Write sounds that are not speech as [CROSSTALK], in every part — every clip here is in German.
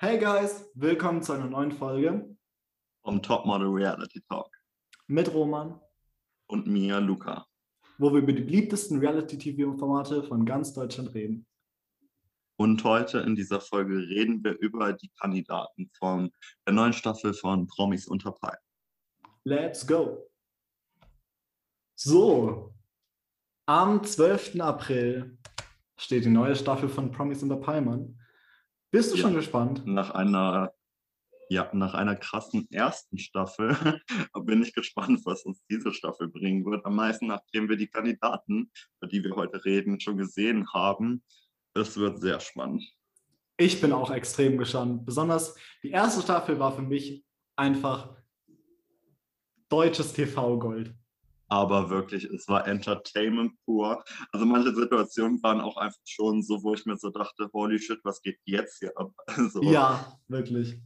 Hey guys, willkommen zu einer neuen Folge vom Topmodel Reality Talk mit Roman und mir, Luca, wo wir über die beliebtesten Reality-TV-Formate von ganz Deutschland reden. Und heute in dieser Folge reden wir über die Kandidaten von der neuen Staffel von Promis unter Palmen. Let's go! So, am 12. April steht die neue Staffel von Promis unter Palmen. Bist du ja, schon gespannt? Nach einer, ja, nach einer krassen ersten Staffel [LAUGHS] bin ich gespannt, was uns diese Staffel bringen wird. Am meisten, nachdem wir die Kandidaten, über die wir heute reden, schon gesehen haben. Es wird sehr spannend. Ich bin auch extrem gespannt. Besonders die erste Staffel war für mich einfach deutsches TV-Gold aber wirklich, es war Entertainment pur. Also manche Situationen waren auch einfach schon so, wo ich mir so dachte, holy shit, was geht jetzt hier ab? [LAUGHS] so. Ja, wirklich.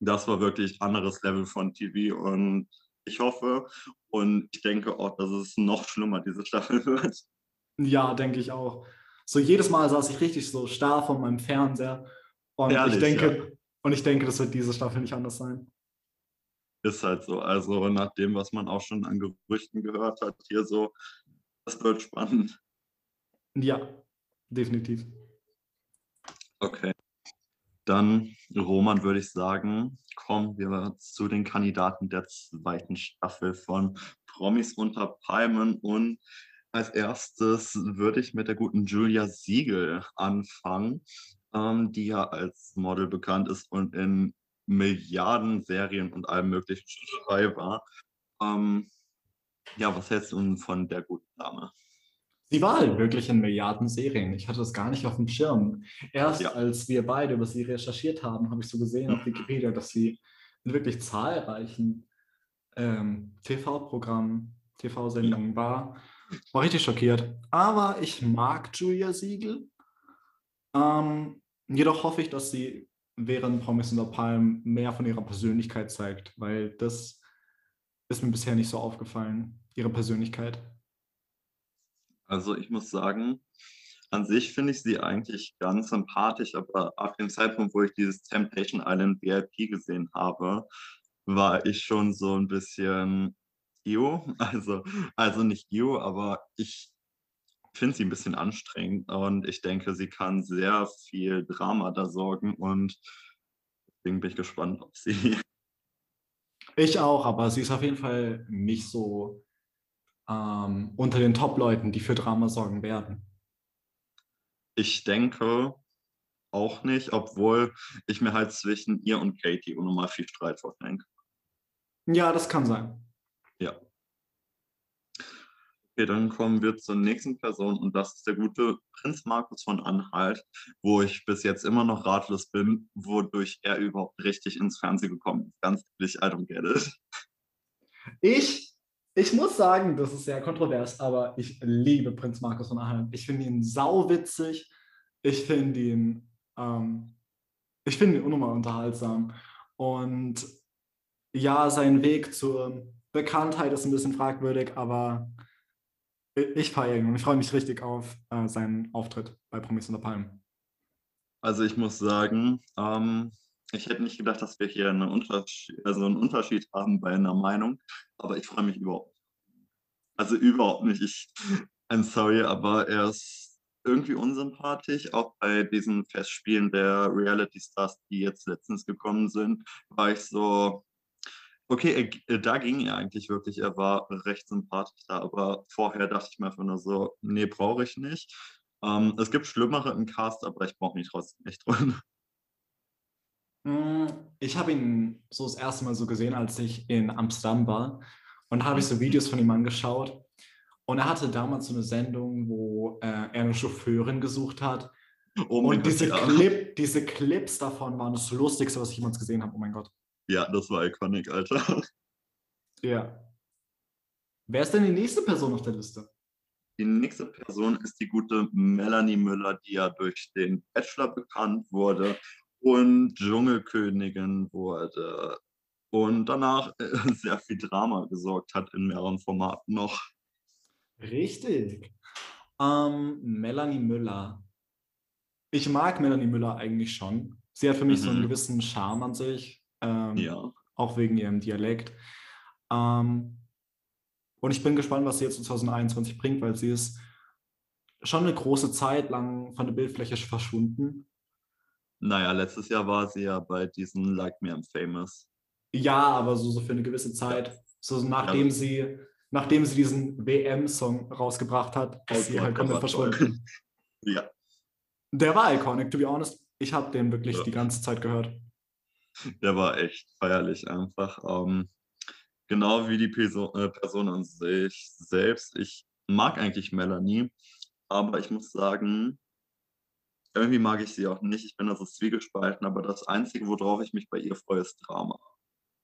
Das war wirklich anderes Level von TV und ich hoffe und ich denke auch, dass es noch schlimmer diese Staffel [LAUGHS] wird. Ja, denke ich auch. So jedes Mal saß ich richtig so starr vor meinem Fernseher und Ehrlich, ich denke, ja. und ich denke, das wird diese Staffel nicht anders sein. Ist halt so. Also nach dem, was man auch schon an Gerüchten gehört hat, hier so, das wird spannend. Ja, definitiv. Okay. Dann, Roman, würde ich sagen, kommen wir zu den Kandidaten der zweiten Staffel von Promis unter Palmen. Und als erstes würde ich mit der guten Julia Siegel anfangen, ähm, die ja als Model bekannt ist und in Milliarden Serien und allem möglichen dabei war. Ähm, ja, was hältst du von der guten Dame? Sie war halt wirklich in Milliarden Serien. Ich hatte das gar nicht auf dem Schirm. Erst ja. als wir beide über sie recherchiert haben, habe ich so gesehen auf Wikipedia, dass sie in wirklich zahlreichen ähm, TV-Programmen, TV-Sendungen ja. war. War richtig schockiert. Aber ich mag Julia Siegel. Ähm, jedoch hoffe ich, dass sie während Promis in der Palm mehr von ihrer Persönlichkeit zeigt, weil das ist mir bisher nicht so aufgefallen, ihre Persönlichkeit. Also ich muss sagen, an sich finde ich sie eigentlich ganz sympathisch, aber ab dem Zeitpunkt, wo ich dieses Temptation Island VIP gesehen habe, war ich schon so ein bisschen Io, [LAUGHS] also, also nicht Io, aber ich finde sie ein bisschen anstrengend und ich denke, sie kann sehr viel Drama da sorgen und deswegen bin ich gespannt, ob sie. [LAUGHS] Ich auch, aber sie ist auf jeden Fall nicht so ähm, unter den Top-Leuten, die für Drama sorgen werden. Ich denke auch nicht, obwohl ich mir halt zwischen ihr und Katie unnormal viel Streit vorstellen kann. Ja, das kann sein. Okay, dann kommen wir zur nächsten Person und das ist der gute Prinz Markus von Anhalt, wo ich bis jetzt immer noch ratlos bin, wodurch er überhaupt richtig ins Fernsehen gekommen ist. Ganz ehrlich, I don't get it. Ich, ich muss sagen, das ist sehr kontrovers, aber ich liebe Prinz Markus von Anhalt. Ich finde ihn sauwitzig. Ich finde ihn, ähm, ich finde ihn unnormal unterhaltsam. Und ja, sein Weg zur Bekanntheit ist ein bisschen fragwürdig, aber ich feiere ihn und ich freue mich richtig auf äh, seinen Auftritt bei Promis unter Palmen. Also ich muss sagen, ähm, ich hätte nicht gedacht, dass wir hier eine Unterschied, also einen Unterschied haben bei einer Meinung, aber ich freue mich überhaupt. Also überhaupt nicht. Ich, I'm sorry, aber er ist irgendwie unsympathisch. Auch bei diesen Festspielen der Reality Stars, die jetzt letztens gekommen sind, war ich so, Okay, äh, da ging er eigentlich wirklich. Er war recht sympathisch da, aber vorher dachte ich mir einfach nur so, nee, brauche ich nicht. Ähm, es gibt Schlimmere im Cast, aber ich brauche mich trotzdem nicht [LAUGHS] drin. Hm, ich habe ihn so das erste Mal so gesehen, als ich in Amsterdam war. Und da habe ich so Videos von ihm angeschaut. Und er hatte damals so eine Sendung, wo äh, er eine Chauffeurin gesucht hat. Oh und diese, Gott, ja. Clip, diese Clips davon waren das Lustigste, was ich jemals gesehen habe. Oh mein Gott. Ja, das war iconic, Alter. Ja. Wer ist denn die nächste Person auf der Liste? Die nächste Person ist die gute Melanie Müller, die ja durch den Bachelor bekannt wurde und Dschungelkönigin wurde und danach äh, [LAUGHS] sehr viel Drama gesorgt hat in mehreren Formaten noch. Richtig. Ähm, Melanie Müller. Ich mag Melanie Müller eigentlich schon Sie hat für mich mhm. so einen mhm. gewissen Charme an sich. Ähm, ja. Auch wegen ihrem Dialekt. Ähm, und ich bin gespannt, was sie jetzt 2021 bringt, weil sie ist schon eine große Zeit lang von der Bildfläche verschwunden. Naja, letztes Jahr war sie ja bei diesen Like Me I'm Famous. Ja, aber so, so für eine gewisse Zeit. So nachdem ja. sie, nachdem sie diesen WM-Song rausgebracht hat, ist sie halt komplett verschwunden. [LAUGHS] ja. Der war iconic, to be honest. Ich habe den wirklich ja. die ganze Zeit gehört. Der war echt feierlich einfach. Ähm, genau wie die Person, äh, Person an sich selbst. Ich mag eigentlich Melanie, aber ich muss sagen, irgendwie mag ich sie auch nicht. Ich bin da so zwiegespalten, aber das Einzige, worauf ich mich bei ihr freue, ist Drama.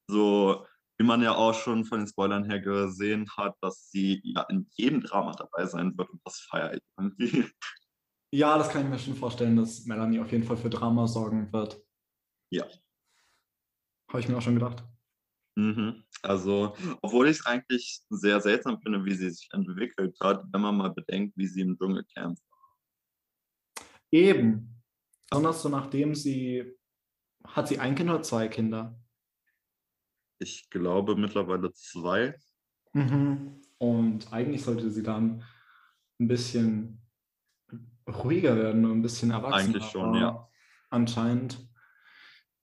So, wie man ja auch schon von den Spoilern her gesehen hat, dass sie ja in jedem Drama dabei sein wird und das feiere ich irgendwie. Ja, das kann ich mir schon vorstellen, dass Melanie auf jeden Fall für Drama sorgen wird. Ja. Habe ich mir auch schon gedacht. Mhm. Also, obwohl ich es eigentlich sehr seltsam finde, wie sie sich entwickelt hat, wenn man mal bedenkt, wie sie im Dschungelcamp war. Eben. Besonders so nachdem sie, hat sie ein Kind oder zwei Kinder? Ich glaube mittlerweile zwei. Mhm. Und eigentlich sollte sie dann ein bisschen ruhiger werden und ein bisschen erwachsener. Eigentlich schon, ja. Anscheinend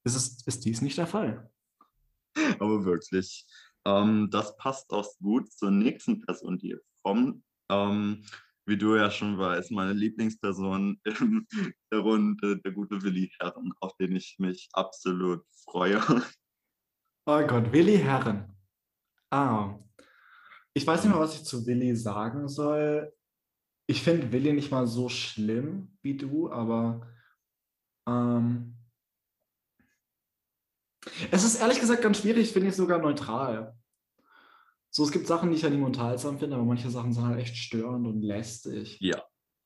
ist, es, ist dies nicht der Fall. Aber wirklich. Ähm, das passt auch gut zur nächsten Person, die jetzt kommt. Ähm, wie du ja schon weißt, meine Lieblingsperson [LAUGHS] in der Runde, der gute Willi Herren, auf den ich mich absolut freue. Oh Gott, Willi Herren. Ah. Ich weiß nicht mehr, was ich zu Willi sagen soll. Ich finde Willi nicht mal so schlimm wie du, aber ähm, es ist ehrlich gesagt ganz schwierig, finde ich sogar neutral. So, es gibt Sachen, die ich an ihm unterhaltsam finde, aber manche Sachen sind halt echt störend und lästig. Ja,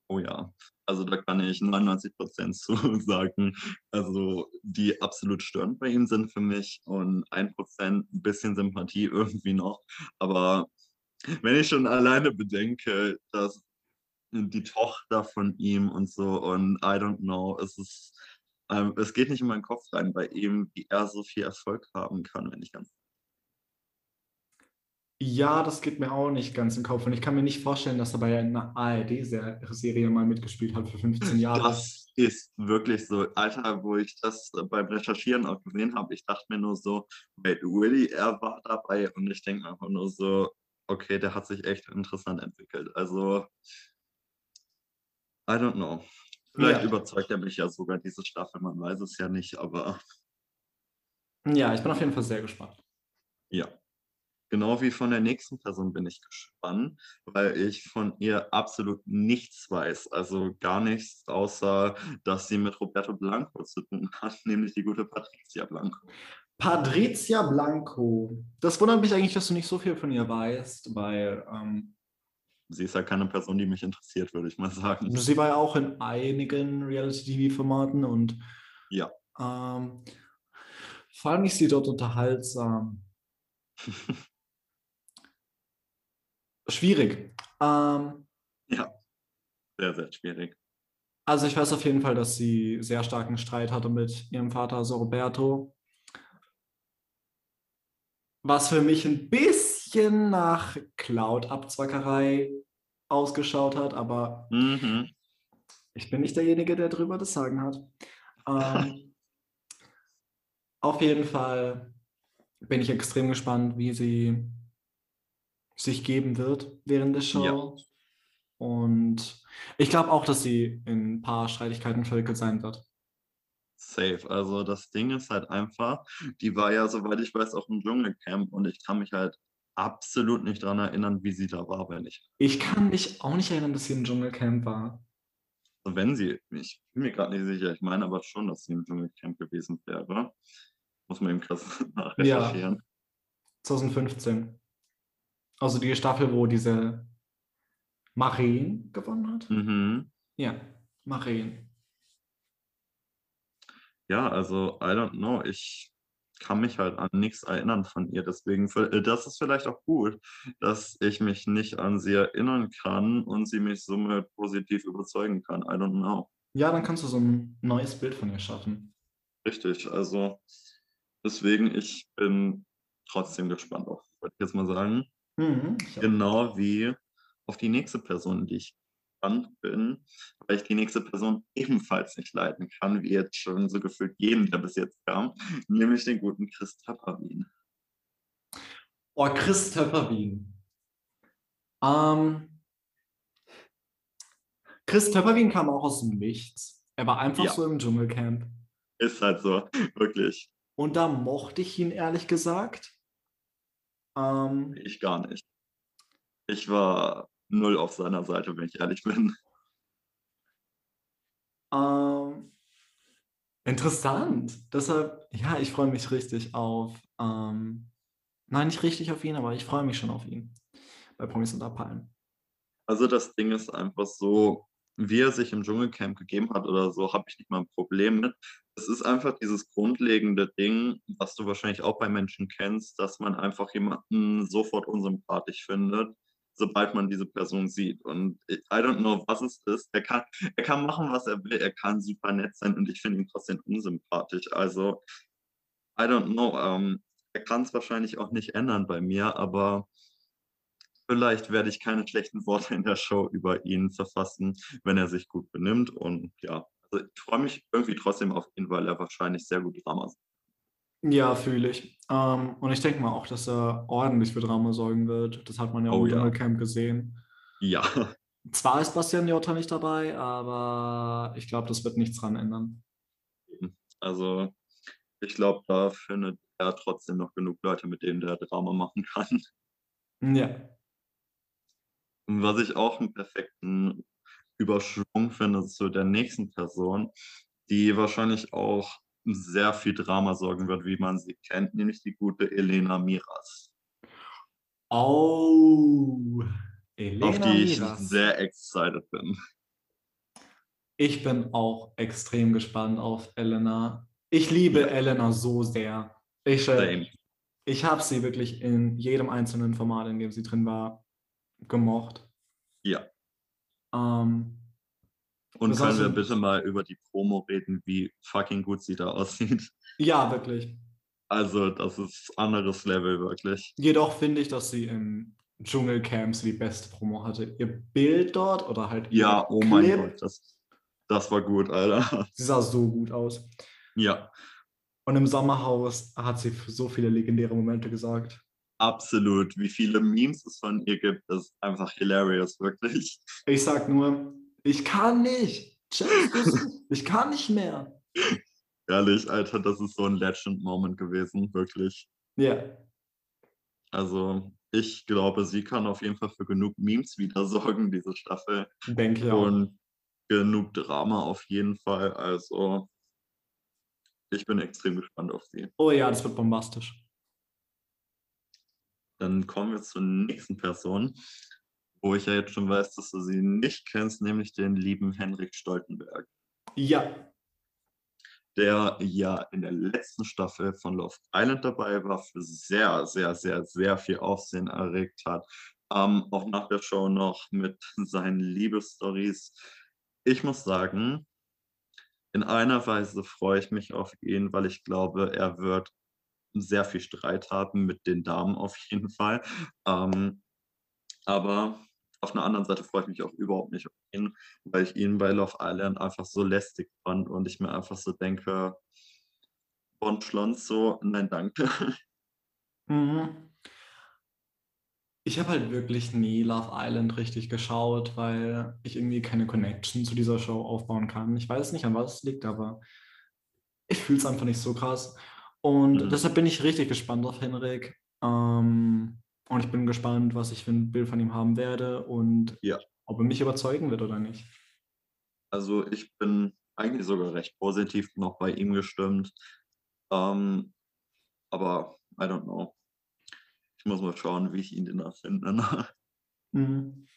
oh ja. Also da kann ich 99 Prozent [LAUGHS] zu sagen. Also die absolut störend bei ihm sind für mich und ein Prozent ein bisschen Sympathie [LAUGHS] irgendwie noch. Aber wenn ich schon alleine bedenke, dass die Tochter von ihm und so und I don't know, es ist ähm, es geht nicht in meinen Kopf rein bei ihm, wie er so viel Erfolg haben kann, wenn ich ganz. Ja, das geht mir auch nicht ganz im Kopf. Und ich kann mir nicht vorstellen, dass er bei einer ARD-Serie mal mitgespielt hat für 15 Jahre. Das ist wirklich so. Alter, wo ich das beim Recherchieren auch gesehen habe, ich dachte mir nur so, wait, Willy, er war dabei. Und ich denke einfach nur so, okay, der hat sich echt interessant entwickelt. Also, I don't know. Vielleicht ja. überzeugt er mich ja sogar diese Staffel, man weiß es ja nicht, aber. Ja, ich bin auf jeden Fall sehr gespannt. Ja. Genau wie von der nächsten Person bin ich gespannt, weil ich von ihr absolut nichts weiß. Also gar nichts, außer dass sie mit Roberto Blanco zu tun hat, [LAUGHS] nämlich die gute Patricia Blanco. Patricia Blanco. Das wundert mich eigentlich, dass du nicht so viel von ihr weißt, weil ähm, sie ist ja keine Person, die mich interessiert, würde ich mal sagen. Sie war ja auch in einigen Reality-TV-Formaten und ja. Ähm, fand ich sie dort unterhaltsam. [LAUGHS] schwierig. Ähm, ja, sehr, sehr schwierig. Also ich weiß auf jeden Fall, dass sie sehr starken Streit hatte mit ihrem Vater, also Roberto. Was für mich ein bisschen bisschen nach Cloud-Abzwackerei ausgeschaut hat, aber mhm. ich bin nicht derjenige, der darüber das Sagen hat. Ähm, [LAUGHS] auf jeden Fall bin ich extrem gespannt, wie sie sich geben wird während der Show. Ja. Und ich glaube auch, dass sie in ein paar Streitigkeiten verwickelt sein wird. Safe. Also das Ding ist halt einfach, die war ja, soweit ich weiß, auch im Dschungelcamp und ich kann mich halt absolut nicht daran erinnern, wie sie da war, wenn ich. Ich kann mich auch nicht erinnern, dass sie im Dschungelcamp war. Also wenn sie, ich bin mir gerade nicht sicher, ich meine aber schon, dass sie im Dschungelcamp gewesen wäre. Muss man eben krass [LAUGHS] nachrecherchieren. Ja. 2015. Also die Staffel, wo diese Marien gewonnen hat. Mhm. Ja, Marien. Ja, also I don't know. Ich kann mich halt an nichts erinnern von ihr. Deswegen, äh, das ist vielleicht auch gut, dass ich mich nicht an sie erinnern kann und sie mich somit positiv überzeugen kann. I don't know. Ja, dann kannst du so ein neues Bild von ihr schaffen. Richtig, also deswegen, ich bin trotzdem gespannt auf, würde ich jetzt mal sagen. Mhm. Genau wie auf die nächste Person, die ich gespannt bin, weil ich die nächste Person ebenfalls nicht leiten kann, wie jetzt schon so gefühlt jeden, der bis jetzt kam, nämlich den guten Chris Tapperwien. Oh, Chris Töpperwien. Ähm, Chris Töpperwien kam auch aus dem Nichts. Er war einfach Ja. so im Dschungelcamp. Ist halt so, wirklich. Und da mochte ich ihn ehrlich gesagt. Ähm, Ich gar nicht. Ich war null auf seiner Seite, wenn ich ehrlich bin. ähm, interessant. Deshalb, ja, ich freue mich richtig auf. Ähm, nein, nicht richtig auf ihn, aber ich freue mich schon auf ihn. Bei Promis unter Palmen. Also das Ding ist einfach so, wie er sich im Dschungelcamp gegeben hat oder so, habe ich nicht mal ein Problem mit. Es ist einfach dieses grundlegende Ding, was du wahrscheinlich auch bei Menschen kennst, dass man einfach jemanden sofort unsympathisch findet, sobald man diese Person sieht. Und ich- I don't know, was es ist. Er kann, er kann machen, was er will. Er kann super nett sein und ich finde ihn trotzdem unsympathisch. Also, I don't know. Ähm, er kann es wahrscheinlich auch nicht ändern bei mir, aber vielleicht werde ich keine schlechten Worte in der Show über ihn verfassen, wenn er sich gut benimmt. Und ja, also ich freue mich irgendwie trotzdem auf ihn, weil er wahrscheinlich sehr gut Drama sagt. Ja, fühle ich. Ähm, und ich denke mal auch, dass er ordentlich für Drama sorgen wird. Das hat man ja auch Oh im ja. Dschungelcamp gesehen. Ja, Zwar ist Bastian Jotta nicht dabei, aber ich glaube, das wird nichts dran ändern. also ich glaube, da findet er trotzdem noch genug Leute, mit denen der Drama machen kann. Ja. Was ich auch einen perfekten Überschwung finde zu der nächsten Person, die wahrscheinlich auch sehr viel Drama sorgen wird, wie man sie kennt, nämlich die gute Elena Miras, Oh, Elena auf die ich Miras. sehr excited bin. Ich bin auch extrem gespannt auf Elena. Ich liebe Ja. Elena so sehr. Ich, äh, Same. ich habe sie wirklich in jedem einzelnen Format, in dem sie drin war, gemocht. Ja. Ähm, Und Das können wir bitte mal über die Promo reden, wie fucking gut sie da [LAUGHS] aussieht? ja, wirklich. Also, das ist anderes Level, wirklich. Jedoch finde ich, dass sie im Dschungelcamps die beste Promo hatte. Ihr Bild dort oder halt ihr Ja, oh mein Clip, Gott, das, das war gut, Alter. [LAUGHS] sie sah so gut aus. Ja, Und im Sommerhaus hat sie so viele legendäre Momente gesagt. absolut. Wie viele Memes es von ihr gibt, ist einfach hilarious, wirklich. Ich sag nur, ich kann nicht. Ich kann nicht mehr. Ehrlich, Alter, das ist so ein Legend-Moment gewesen, wirklich. Ja, Also, ich glaube, sie kann auf jeden Fall für genug Memes wieder sorgen, diese Staffel. denke ich auch. Und genug Drama auf jeden Fall. Also, ich bin extrem gespannt auf sie. Oh ja, das wird bombastisch. Dann kommen wir zur nächsten Person, wo ich ja jetzt schon weiß, dass du sie nicht kennst, nämlich den lieben Henrik Stoltenberg, Ja, der ja in der letzten Staffel von Love Island dabei war, für sehr, sehr, sehr, sehr viel Aufsehen erregt hat. Ähm, auch nach der Show noch mit [LAUGHS] seinen Liebesstories. Ich muss sagen, in einer Weise freue ich mich auf ihn, weil ich glaube, er wird sehr viel Streit haben mit den Damen auf jeden Fall. Ähm, aber auf einer anderen Seite freue ich mich auch überhaupt nicht auf ihn, weil ich ihn bei Love Island einfach so lästig fand und ich mir einfach so denke, Bon Schlonzo, nein, danke. [LAUGHS] Mhm. Ich habe halt wirklich nie Love Island richtig geschaut, weil ich irgendwie keine Connection zu dieser Show aufbauen kann. Ich weiß nicht, an was es liegt, aber ich fühle es einfach nicht so krass. Und Mhm. deshalb bin ich richtig gespannt auf Henrik. Ähm, und ich bin gespannt, was ich für ein Bild von ihm haben werde und Ja. ob er mich überzeugen wird oder nicht. Also ich bin eigentlich sogar recht positiv noch bei ihm gestimmt. Ähm, aber I don't know. Ich muss mal schauen, wie ich ihn denn finde. ne? Mhm.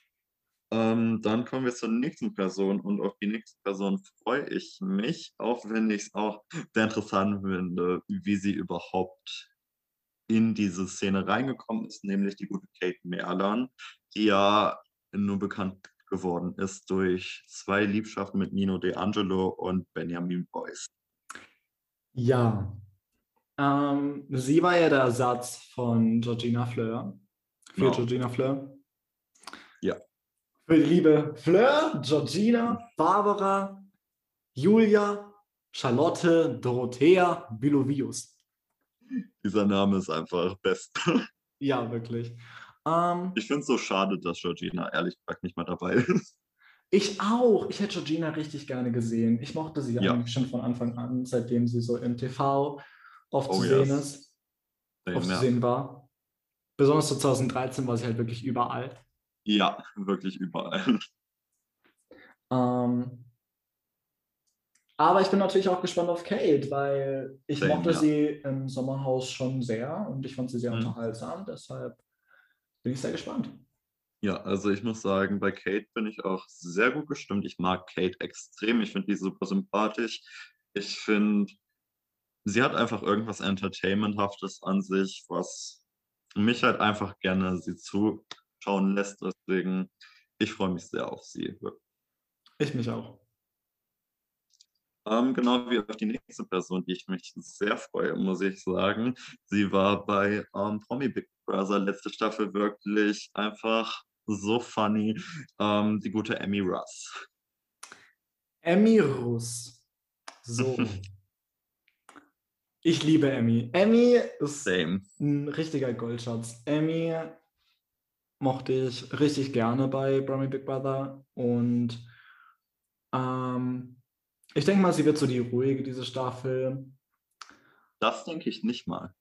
Ähm, dann kommen wir zur nächsten Person und auf die nächste Person freue ich mich, auch wenn ich es auch [LAUGHS] sehr interessant finde, wie sie überhaupt in diese Szene reingekommen ist, nämlich die gute Kate Merlan, die ja nur bekannt geworden ist durch zwei Liebschaften mit Nino De Angelo und Benjamin Boyce. Ja. Ähm, sie war ja der Ersatz von Georgina Fleur. Für Genau. Georgina Fleur. Ja. Für die liebe Fleur, Georgina, Barbara, Julia, Charlotte, Dorothea, Bülovius. Dieser Name ist einfach best. [LAUGHS] Ja, wirklich. Ähm, Ich finde es so schade, dass Georgina ehrlich gesagt nicht mal dabei ist. ich auch. Ich hätte Georgina richtig gerne gesehen. Ich mochte sie Ja. eigentlich schon von Anfang an, seitdem sie so im TV oft Oh, zu sehen yes. ist. oft zu Ja. sehen war. Besonders so 2013 war sie halt wirklich überall. ja, [LAUGHS] wirklich überall. Ähm, aber ich bin natürlich auch gespannt auf Kate, weil ich Same, mochte ja. sie im Sommerhaus schon sehr und ich fand sie sehr Mhm. unterhaltsam. Deshalb bin ich sehr gespannt. Ja, also ich muss sagen, bei Kate bin ich auch sehr gut gestimmt. Ich mag Kate extrem. Ich finde die super sympathisch. Ich finde, sie hat einfach irgendwas Entertainmenthaftes an sich, was mich halt einfach gerne sie zuschauen lässt. Deswegen, ich freue mich sehr auf sie. Ich mich auch. Ähm, genau wie auf die nächste Person, die ich mich sehr freue, muss ich sagen. Sie war bei ähm, Promi Big Brother letzte Staffel wirklich einfach so funny. Ähm, die gute Emmy Russ. Emmy Russ. So. [LAUGHS] ich liebe Emmy. Emmy ist Same. ein richtiger Goldschatz. Emmy mochte ich richtig gerne bei Brummy Big Brother und ähm, ich denke mal, sie wird so die ruhige diese Staffel. Das denke ich nicht mal.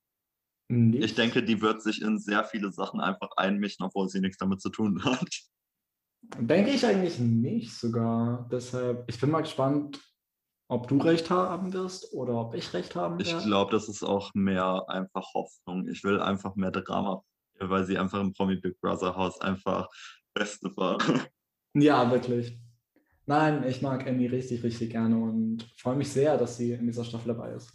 Nicht. Ich denke, die wird sich in sehr viele Sachen einfach einmischen, obwohl sie nichts damit zu tun hat. Denke ich eigentlich nicht sogar. Deshalb, ich bin mal gespannt, ob du recht haben wirst oder ob ich recht haben Ich werde. glaube, das ist auch mehr einfach Hoffnung. Ich will einfach mehr Drama, weil sie einfach im Promi Big Brother Haus einfach Beste war. Ja, wirklich. Nein, ich mag Emmy richtig, richtig gerne und freue mich sehr, dass sie in dieser Staffel dabei ist.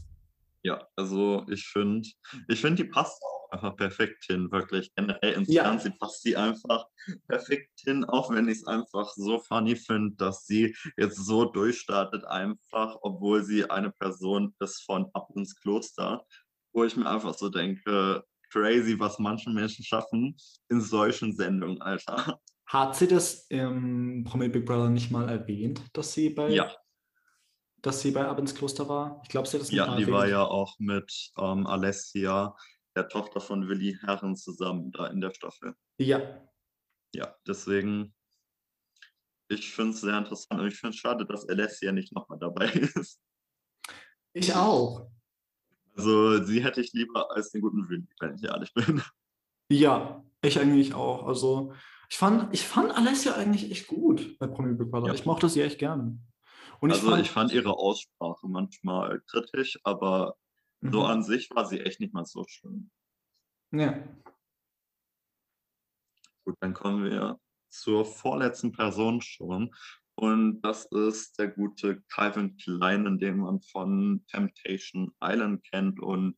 Ja, also ich finde, ich finde, die passt auch einfach perfekt hin, wirklich. Generell ins Ja. Fernsehen passt sie einfach perfekt hin, auch wenn ich es einfach so funny finde, dass sie jetzt so durchstartet, einfach, obwohl sie eine Person ist von Ab ins Kloster, wo ich mir einfach so denke, crazy, was manche Menschen schaffen in solchen Sendungen, Alter. Hat sie das im Promi Big Brother nicht mal erwähnt, dass sie bei, Ja, dass sie bei Ab ins Kloster war? Ich glaube, sie hat das nicht ja, die war erwähnt. ja auch mit ähm, Alessia, der Tochter von Willi Herren, zusammen da in der Staffel. Ja, ja, deswegen, ich finde es sehr interessant und ich finde es schade, dass Alessia nicht nochmal dabei [LAUGHS] ist. ich auch. Also sie hätte ich lieber als den guten Willi, wenn ich ehrlich bin. Ja, ich eigentlich auch. Also ich fand, ich fand Alessia eigentlich echt gut bei Promi Big Brother. Ja. Ich mochte sie echt gern. Und ich also fand, ich fand ihre Aussprache manchmal kritisch, aber so Mhm. an sich war sie echt nicht mal so schlimm. ja. Gut, dann kommen wir zur vorletzten Person schon. Und das ist der gute Calvin Klein, den man von Temptation Island kennt und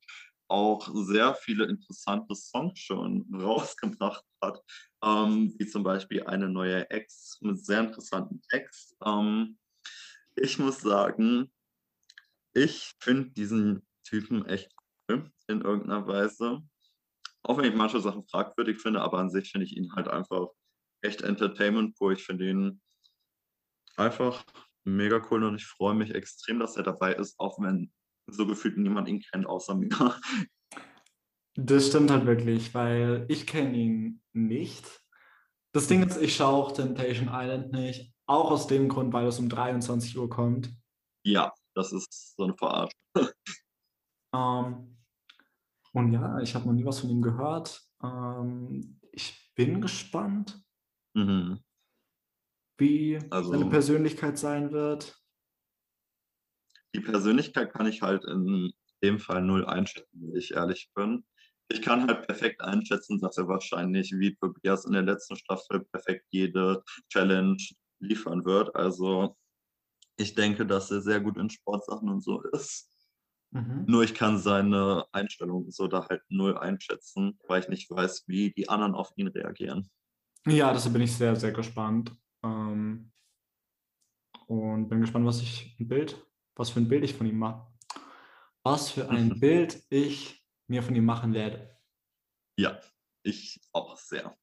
auch sehr viele interessante Songs schon [LAUGHS] rausgebracht hat, ähm, wie zum Beispiel eine neue Ex mit sehr interessanten Text. Ähm, ich muss sagen, ich finde diesen Typen echt cool in irgendeiner Weise. Auch wenn ich manche Sachen fragwürdig finde, aber an sich finde ich ihn halt einfach echt Entertainment pur. Ich finde ihn einfach mega cool und ich freue mich extrem, dass er dabei ist, auch wenn so gefühlt niemand ihn kennt außer mir. [LAUGHS] Das stimmt halt wirklich, weil ich kenne ihn nicht. Das Ding ist, ich schaue auch Temptation Island nicht. Auch aus dem Grund, weil es um 23 Uhr kommt. Ja, das ist so eine Verarsche. [LAUGHS] Ähm, und ja, ich habe noch nie was von ihm gehört. Ähm, ich bin gespannt, Mhm. wie Also- seine Persönlichkeit sein wird. Die Persönlichkeit kann ich halt in dem Fall null einschätzen, wenn ich ehrlich bin. Ich kann halt perfekt einschätzen, dass er wahrscheinlich wie Tobias in der letzten Staffel perfekt jede Challenge liefern wird. Also ich denke, dass er sehr gut in Sportsachen und so ist. Mhm. Nur ich kann seine Einstellung so da halt null einschätzen, weil ich nicht weiß, wie die anderen auf ihn reagieren. Ja, deshalb bin ich sehr, sehr gespannt. Ähm, und bin gespannt, was ich ein Bild, was für ein Bild ich von ihm mache. was für ein Mhm. Bild ich mir von ihm machen werde. Ja, ich auch sehr.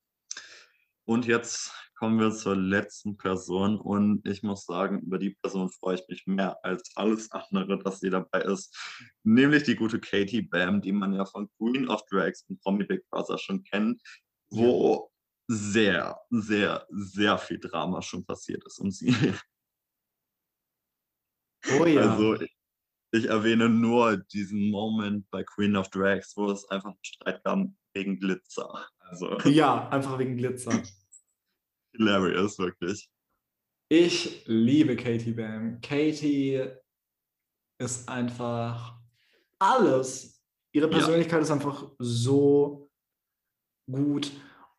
Und jetzt kommen wir zur letzten Person und ich muss sagen, über die Person freue ich mich mehr als alles andere, dass sie dabei ist. Nämlich die gute Katie Bam, die man ja von Queen of Drags und Promi Big Brother schon kennt, wo sehr, sehr, sehr viel Drama schon passiert ist um sie. Oh ja. Also ich, ich erwähne nur diesen Moment bei Queen of Drags, wo es einfach einen Streit gab wegen Glitzer. Also ja, einfach wegen Glitzer. hilarious, wirklich. Ich liebe Katie Bam. Katie ist einfach alles. Ihre Ja. Persönlichkeit ist einfach so gut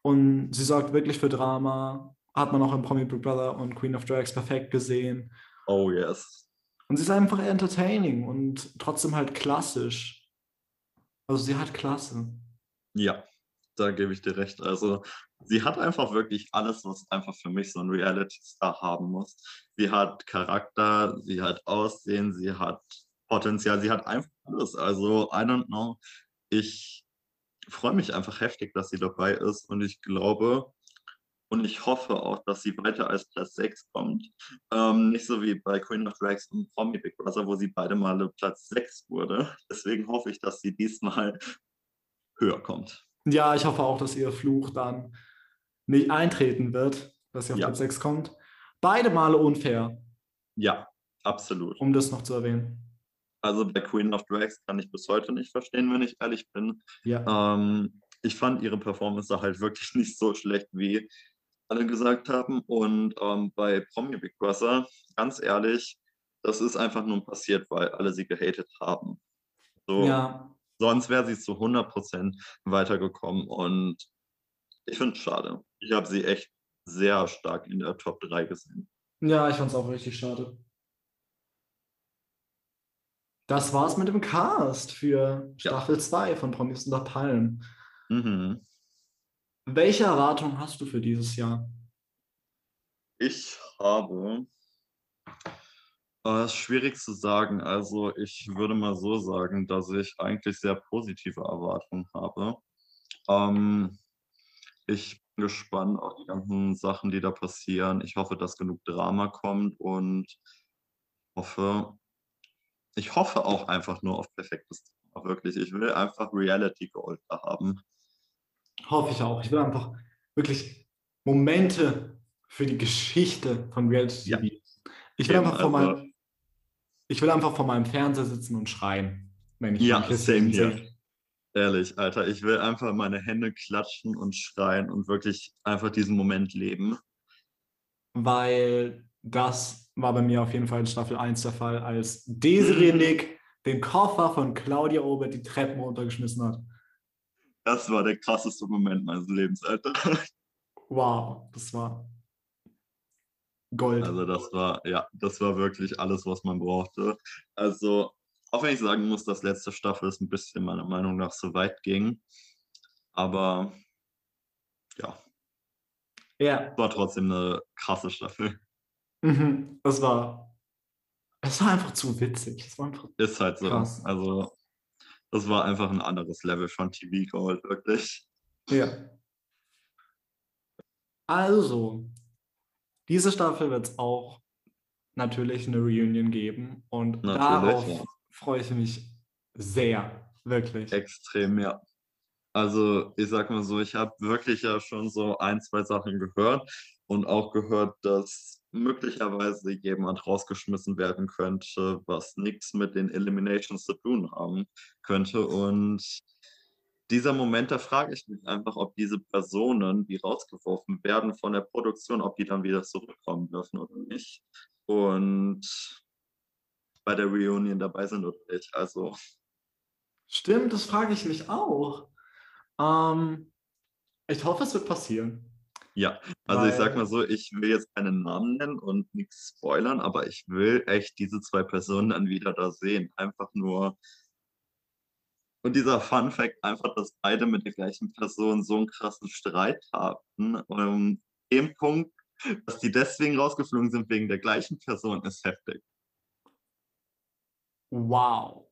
und sie sorgt wirklich für Drama. Hat man auch in Promi Big Brother und Queen of Drags perfekt gesehen. Oh yes. Und sie ist einfach entertaining und trotzdem halt klassisch. Also sie hat Klasse. Ja, da gebe ich dir recht. Also sie hat einfach wirklich alles, was einfach für mich so ein Reality-Star haben muss. Sie hat Charakter, sie hat Aussehen, sie hat Potenzial, sie hat einfach alles. Also I don't know. Ich freue mich einfach heftig, dass sie dabei ist und ich glaube und ich hoffe auch, dass sie weiter als Platz 6 kommt. Ähm, nicht so wie bei Queen of Drags und Promi Big Brother, wo sie beide Male Platz 6 wurde. Deswegen hoffe ich, dass sie diesmal höher kommt. Ja, ich hoffe auch, dass ihr Fluch dann nicht eintreten wird, dass sie auf Ja. Platz 6 kommt. Beide Male unfair, Ja, absolut. um das noch zu erwähnen. Also bei Queen of Drags kann ich bis heute nicht verstehen, wenn ich ehrlich bin. Ja. Ähm, ich fand ihre Performance halt wirklich [LAUGHS] nicht so schlecht, wie alle gesagt haben. Und ähm, bei Promi Big Brother, ganz ehrlich, das ist einfach nur passiert, weil alle sie gehatet haben. So, ja. Sonst wäre sie zu 100% weitergekommen. Und ich finde es schade. Ich habe sie echt sehr stark in der Top 3 gesehen. Ja, ich fand es auch richtig schade. Das war's mit dem Cast für Staffel 2 von Promis unter Palmen. Mhm. Welche Erwartungen hast du für dieses Jahr? Ich habe, äh, ist schwierig zu sagen. Also ich würde mal so sagen, dass ich eigentlich sehr positive Erwartungen habe. Ähm, ich bin gespannt auf die ganzen Sachen, die da passieren. Ich hoffe, dass genug Drama kommt und hoffe, ich hoffe auch einfach nur auf perfektes Drama, wirklich. Ich will einfach Reality Gold da haben. Hoffe ich auch. Ich will einfach wirklich Momente für die Geschichte von Reality Ja. TV. Ich will, einfach vor also- meinem, ich will einfach vor meinem Fernseher sitzen und schreien, wenn ich Ja, same sehe. here. Ehrlich, Alter, ich will einfach meine Hände klatschen und schreien und wirklich einfach diesen Moment leben. weil das war bei mir auf jeden Fall in Staffel 1 der Fall, als Desiree Mhm. Nick den Koffer von Claudia Obert die Treppen runtergeschmissen hat. Das war der krasseste Moment meines Lebens, Alter. Wow, das war Gold. Also das war, ja, das war wirklich alles, was man brauchte. Also, auch wenn ich sagen muss, dass letzte Staffel es ein bisschen meiner Meinung nach so weit ging. Aber ja, ja, war trotzdem eine krasse Staffel. mhm. das war, es war einfach zu witzig. Es war einfach, Ist halt so. Krass. Also, das war einfach ein anderes Level von TV Gold, wirklich. ja. Also, diese Staffel wird es auch natürlich eine Reunion geben und Natürlich, darauf ja. freue ich mich sehr, wirklich. Extrem, ja. Also, ich sag mal so, ich habe wirklich ja schon so ein, zwei Sachen gehört und auch gehört, dass möglicherweise jemand rausgeschmissen werden könnte, was nichts mit den Eliminations zu tun haben könnte. Und dieser Moment, da frage ich mich einfach, ob diese Personen, die rausgeworfen werden von der Produktion, ob die dann wieder zurückkommen dürfen oder nicht. Und bei der Reunion dabei sind oder nicht. Also, Stimmt, das frage ich mich auch. Ähm, ich hoffe, es wird passieren. Ja, also ich sag Weil- mal so, ich will jetzt keinen Namen nennen und nichts spoilern, aber ich will echt diese zwei Personen dann wieder da sehen. Einfach nur. Und dieser Fun Fact, einfach, dass beide mit der gleichen Person so einen krassen Streit hatten. Und dem Punkt, dass die deswegen rausgeflogen sind wegen der gleichen Person, ist heftig. Wow.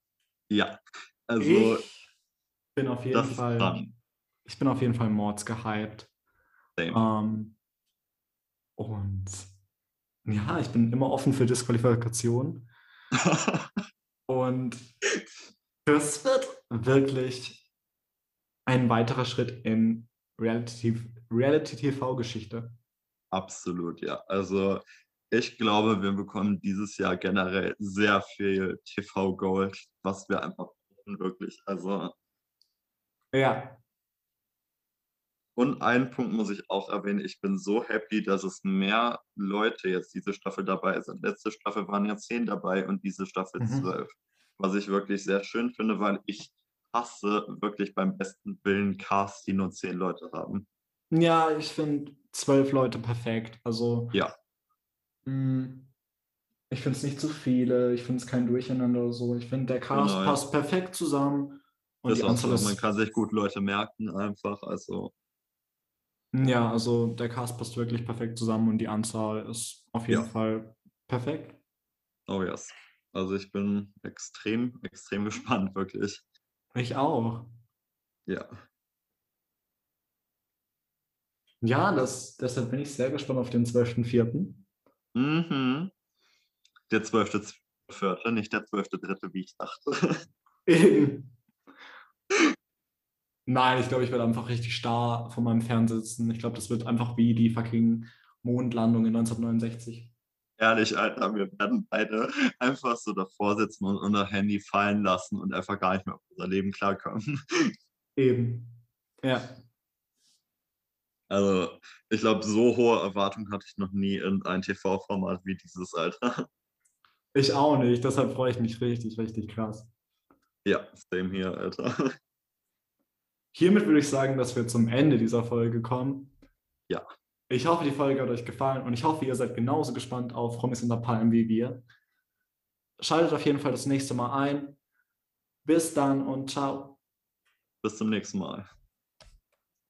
Ja, also ich bin auf jeden Fall. Ich bin auf jeden Fall Mords gehypt. Ähm, und ja, ich bin immer offen für Disqualifikation. [LAUGHS] und das wird wirklich ein weiterer Schritt in Reality-TV-Geschichte. Absolut, ja. Also ich glaube, wir bekommen dieses Jahr generell sehr viel TV-Gold, was wir einfach brauchen, wirklich. Also. Ja. Und einen Punkt muss ich auch erwähnen. Ich bin so happy, dass es mehr Leute jetzt diese Staffel dabei sind. Letzte Staffel waren ja zehn dabei und diese Staffel mhm. zwölf. Was ich wirklich sehr schön finde, weil ich hasse wirklich beim besten Willen Cast, die nur zehn Leute haben. Ja, ich finde zwölf Leute perfekt. Also. Ja. Hm, ich finde es nicht zu viele, ich finde es kein Durcheinander oder so. Ich finde, der Cast genau, passt perfekt zusammen. Und das die Anzahl so, man kann sich gut Leute merken, einfach. Also. Ja, also der Cast passt wirklich perfekt zusammen und die Anzahl ist auf jeden ja. Fall perfekt. Oh yes. Also ich bin extrem, extrem [LAUGHS] gespannt, wirklich. Ich auch. Ja. Ja, das, deshalb bin ich sehr gespannt auf den 12.04. Mhm. Der 12.04., nicht der 12.3., wie ich dachte. [LAUGHS] [LAUGHS] Nein, ich glaube, ich werde einfach richtig starr vor meinem Fernseher sitzen. Ich glaube, das wird einfach wie die fucking Mondlandung in 1969. Ehrlich, Alter, wir werden beide einfach so davor sitzen und unser Handy fallen lassen und einfach gar nicht mehr auf unser Leben klarkommen. [LAUGHS] Eben. Ja. Also, ich glaube, so hohe Erwartungen hatte ich noch nie in ein TV-Format wie dieses, Alter. Ich auch nicht, deshalb freue ich mich richtig, richtig krass. Ja, same hier, Alter. Hiermit würde ich sagen, dass wir zum Ende dieser Folge kommen. Ja. Ich hoffe, die Folge hat euch gefallen und ich hoffe, ihr seid genauso gespannt auf Promis unter Palmen wie wir. Schaltet auf jeden Fall das nächste Mal ein. Bis dann und ciao. Bis zum nächsten Mal.